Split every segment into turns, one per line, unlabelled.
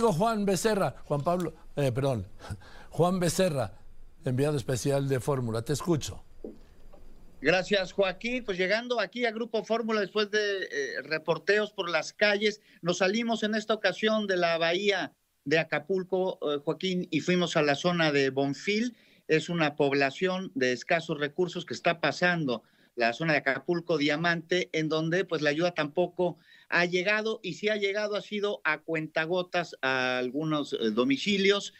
Juan Becerra, Juan Pablo, eh, perdón, Juan Becerra, enviado especial de Fórmula. Te escucho.
Gracias, Joaquín. Pues llegando aquí a Grupo Fórmula después de eh, reporteos por las calles, nos salimos en esta ocasión de la bahía de Acapulco, eh, Joaquín, y fuimos a la zona de Bonfil. Es una población de escasos recursos que está pasando la zona de Acapulco Diamante, en donde pues la ayuda tampoco ha llegado y si ha llegado ha sido a cuentagotas a algunos eh, domicilios.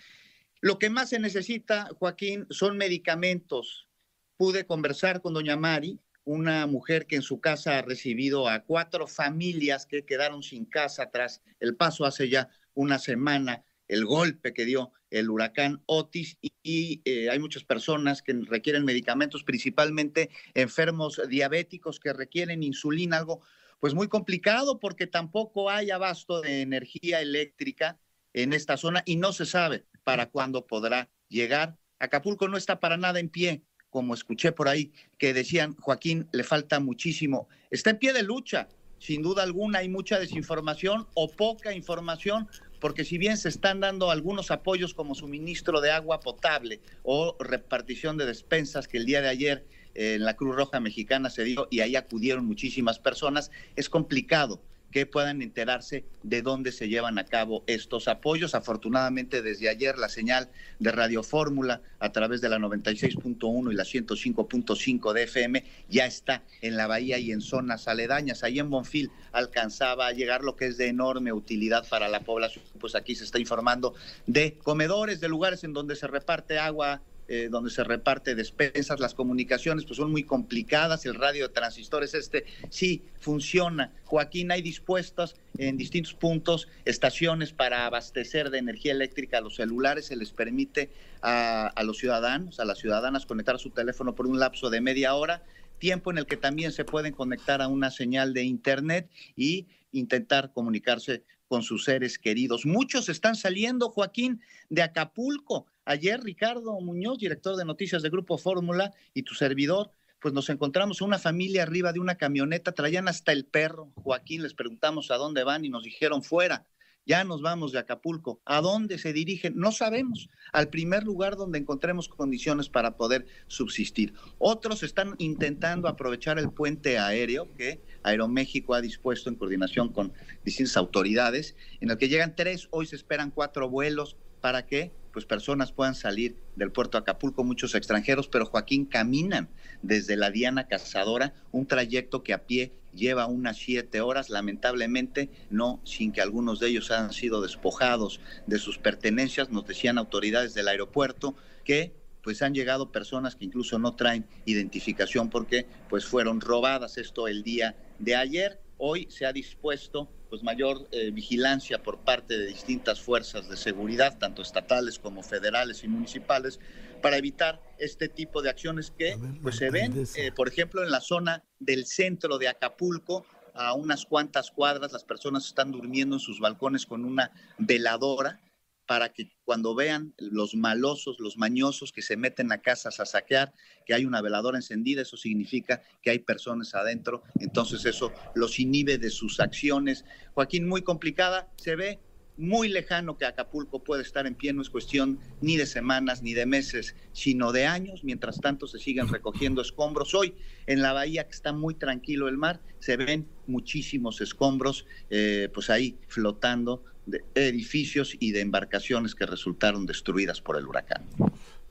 Lo que más se necesita, Joaquín, son medicamentos, pude conversar con doña Mari, una mujer que en su casa ha recibido a cuatro familias que quedaron sin casa tras el paso hace ya una semana, el golpe que dio el huracán Otis y, eh, hay muchas personas que requieren medicamentos, principalmente enfermos diabéticos que requieren insulina, algo pues muy complicado porque tampoco hay abasto de energía eléctrica en esta zona y no se sabe para cuándo podrá llegar. Acapulco no está para nada en pie como escuché por ahí, que decían, Joaquín, le falta muchísimo. Está en pie de lucha, sin duda alguna hay mucha desinformación o poca información, porque si bien se están dando algunos apoyos como suministro de agua potable o repartición de despensas que el día de ayer eh, en la Cruz Roja Mexicana se dio y ahí acudieron muchísimas personas, es complicado que puedan enterarse de dónde se llevan a cabo estos apoyos. Afortunadamente, desde ayer la señal de Radio Fórmula a través de la 96.1 y la 105.5 de FM ya está en la bahía y en zonas aledañas. Ahí en Bonfil alcanzaba a llegar lo que es de enorme utilidad para la población. Pues aquí se está informando de comedores, de lugares en donde se reparte agua eh, donde se reparte despensas, las comunicaciones pues son muy complicadas, el radio de transistores este sí funciona. Joaquín, hay dispuestas en distintos puntos estaciones para abastecer de energía eléctrica a los celulares, se les permite a, a los ciudadanos, a las ciudadanas conectar su teléfono por un lapso de media hora, tiempo en el que también se pueden conectar a una señal de internet y intentar comunicarse con sus seres queridos. Muchos están saliendo, Joaquín, de Acapulco. Ayer Ricardo Muñoz, director de noticias de Grupo Fórmula, y tu servidor, pues nos encontramos una familia arriba de una camioneta, traían hasta el perro. Joaquín, les preguntamos a dónde van y nos dijeron fuera. Ya nos vamos de Acapulco. ¿A dónde se dirigen? No sabemos. Al primer lugar donde encontremos condiciones para poder subsistir. Otros están intentando aprovechar el puente aéreo que Aeroméxico ha dispuesto en coordinación con distintas autoridades, en el que llegan tres, hoy se esperan cuatro vuelos. ¿Para qué? pues personas puedan salir del puerto de Acapulco, muchos extranjeros, pero Joaquín caminan desde la Diana Cazadora, un trayecto que a pie lleva unas siete horas, lamentablemente no sin que algunos de ellos hayan sido despojados de sus pertenencias, nos decían autoridades del aeropuerto que pues han llegado personas que incluso no traen identificación porque pues fueron robadas esto el día de ayer. Hoy se ha dispuesto pues mayor eh, vigilancia por parte de distintas fuerzas de seguridad, tanto estatales como federales y municipales, para evitar este tipo de acciones que pues se ven, eh, por ejemplo, en la zona del centro de Acapulco, a unas cuantas cuadras, las personas están durmiendo en sus balcones con una veladora para que cuando vean los malosos, los mañosos que se meten a casas a saquear, que hay una veladora encendida, eso significa que hay personas adentro, entonces eso los inhibe de sus acciones. Joaquín, muy complicada, se ve muy lejano que Acapulco puede estar en pie, no es cuestión ni de semanas ni de meses, sino de años, mientras tanto se siguen recogiendo escombros. Hoy en la bahía, que está muy tranquilo el mar, se ven muchísimos escombros, eh, pues ahí flotando de edificios y de embarcaciones que resultaron destruidas por el huracán.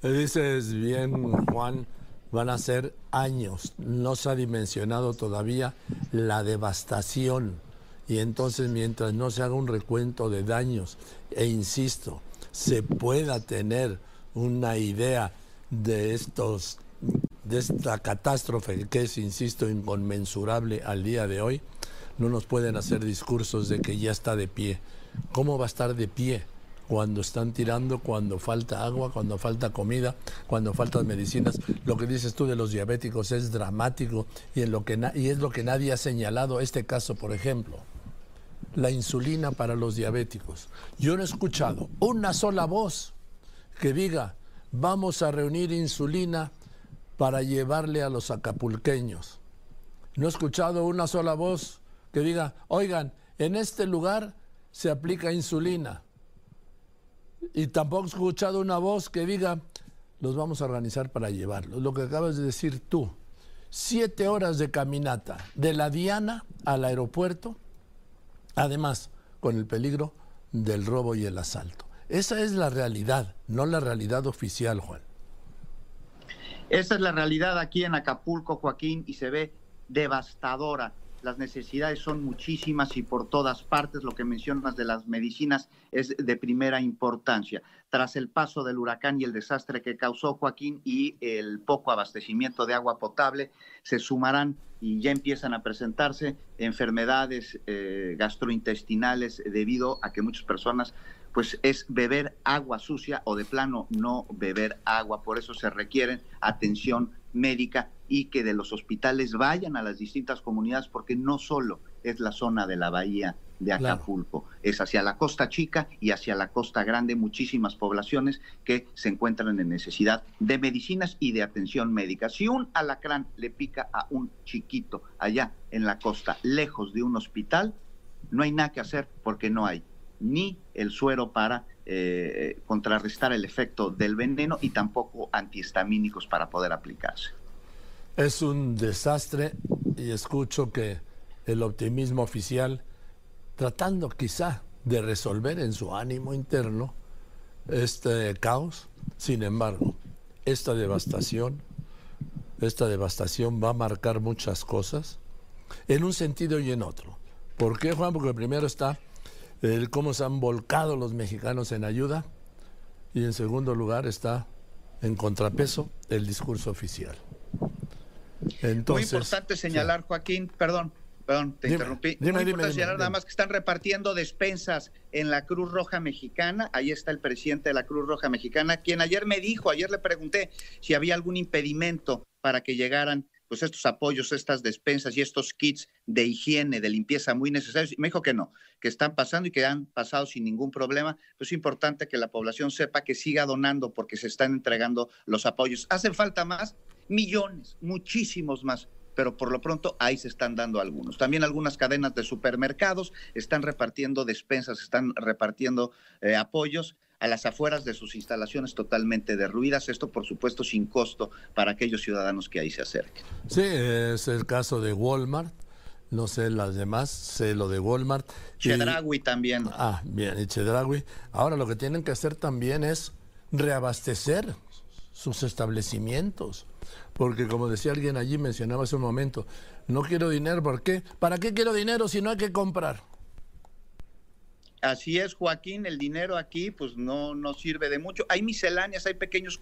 dices bien, Juan, van a ser años. No se ha dimensionado todavía la devastación. Y entonces, mientras no se haga un recuento de daños, e insisto, se pueda tener una idea de estos de esta catástrofe que es, insisto, inconmensurable al día de hoy, no nos pueden hacer discursos de que ya está de pie. ¿Cómo va a estar de pie cuando están tirando, cuando falta agua, cuando falta comida, cuando faltan medicinas? Lo que dices tú de los diabéticos es dramático y, y es lo que nadie ha señalado este caso, por ejemplo. La insulina para los diabéticos. Yo no he escuchado una sola voz que diga, vamos a reunir insulina para llevarle a los acapulqueños. No he escuchado una sola voz que diga, oigan, en este lugar se aplica insulina. y tampoco he escuchado una voz que diga, los vamos a organizar para llevarlos. Lo que acabas de decir tú, siete horas de caminata de la Diana al aeropuerto, además con el peligro del robo y el asalto. Esa es la realidad, no la realidad oficial, Juan.
Esa es la realidad aquí en Acapulco, Joaquín, y se ve devastadora las necesidades son muchísimas y por todas partes. Lo que mencionas de las medicinas es de primera importancia. Tras el paso del huracán y el desastre que causó Joaquín y el poco abastecimiento de agua potable, se sumarán y ya empiezan a presentarse enfermedades eh, gastrointestinales debido a que muchas personas pues es beber agua sucia o de plano no beber agua. Por eso se requiere atención médica y que de los hospitales vayan a las distintas comunidades, porque no solo es la zona de la bahía de Acapulco, es hacia la costa chica y hacia la costa grande muchísimas poblaciones que se encuentran en necesidad de medicinas y de atención médica. Si un alacrán le pica a un chiquito allá en la costa, lejos de un hospital, no hay nada que hacer porque no hay ni el suero para eh, contrarrestar el efecto del veneno y tampoco antihistamínicos para poder aplicarse.
Es un desastre y escucho que el optimismo oficial, tratando quizá de resolver en su ánimo interno este caos, sin embargo, esta devastación, esta devastación va a marcar muchas cosas en un sentido y en otro. ¿Por qué, Juan? Porque primero está el cómo se han volcado los mexicanos en ayuda y en segundo lugar está en contrapeso el discurso oficial.
Muy importante señalar, Joaquín, perdón, perdón, te interrumpí. Muy importante señalar nada más que están repartiendo despensas en la Cruz Roja Mexicana. Ahí está el presidente de la Cruz Roja Mexicana, quien ayer me dijo, ayer le pregunté si había algún impedimento para que llegaran pues estos apoyos, estas despensas y estos kits de higiene, de limpieza muy necesarios. Y me dijo que no, que están pasando y que han pasado sin ningún problema. Pues es importante que la población sepa que siga donando porque se están entregando los apoyos. ¿Hacen falta más? Millones, muchísimos más pero por lo pronto ahí se están dando algunos. También algunas cadenas de supermercados están repartiendo despensas, están repartiendo eh, apoyos a las afueras de sus instalaciones totalmente derruidas. Esto, por supuesto, sin costo para aquellos ciudadanos que ahí se acerquen.
Sí, es el caso de Walmart. No sé las demás, sé lo de Walmart.
Chedragui también.
Ah, bien, y Chedragui. Ahora lo que tienen que hacer también es reabastecer sus establecimientos. Porque como decía alguien allí, mencionaba hace un momento, no quiero dinero, ¿por qué? ¿Para qué quiero dinero si no hay que comprar?
Así es, Joaquín, el dinero aquí pues no, no sirve de mucho. Hay misceláneas, hay pequeños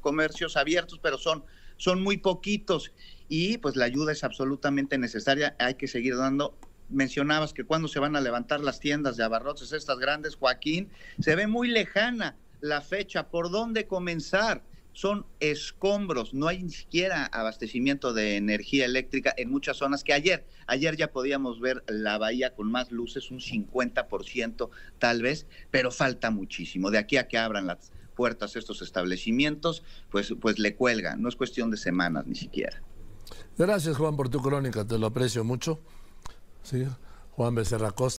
comercios abiertos, pero son, son muy poquitos y pues la ayuda es absolutamente necesaria, hay que seguir dando. Mencionabas que cuando se van a levantar las tiendas de abarrotes, estas grandes, Joaquín, se ve muy lejana la fecha, ¿por dónde comenzar? Son escombros, no hay ni siquiera abastecimiento de energía eléctrica en muchas zonas que ayer, ayer ya podíamos ver la bahía con más luces, un 50% tal vez, pero falta muchísimo. De aquí a que abran las puertas estos establecimientos, pues, pues le cuelga, no es cuestión de semanas ni siquiera.
Gracias Juan por tu crónica, te lo aprecio mucho. Sí, Juan Becerra Costa.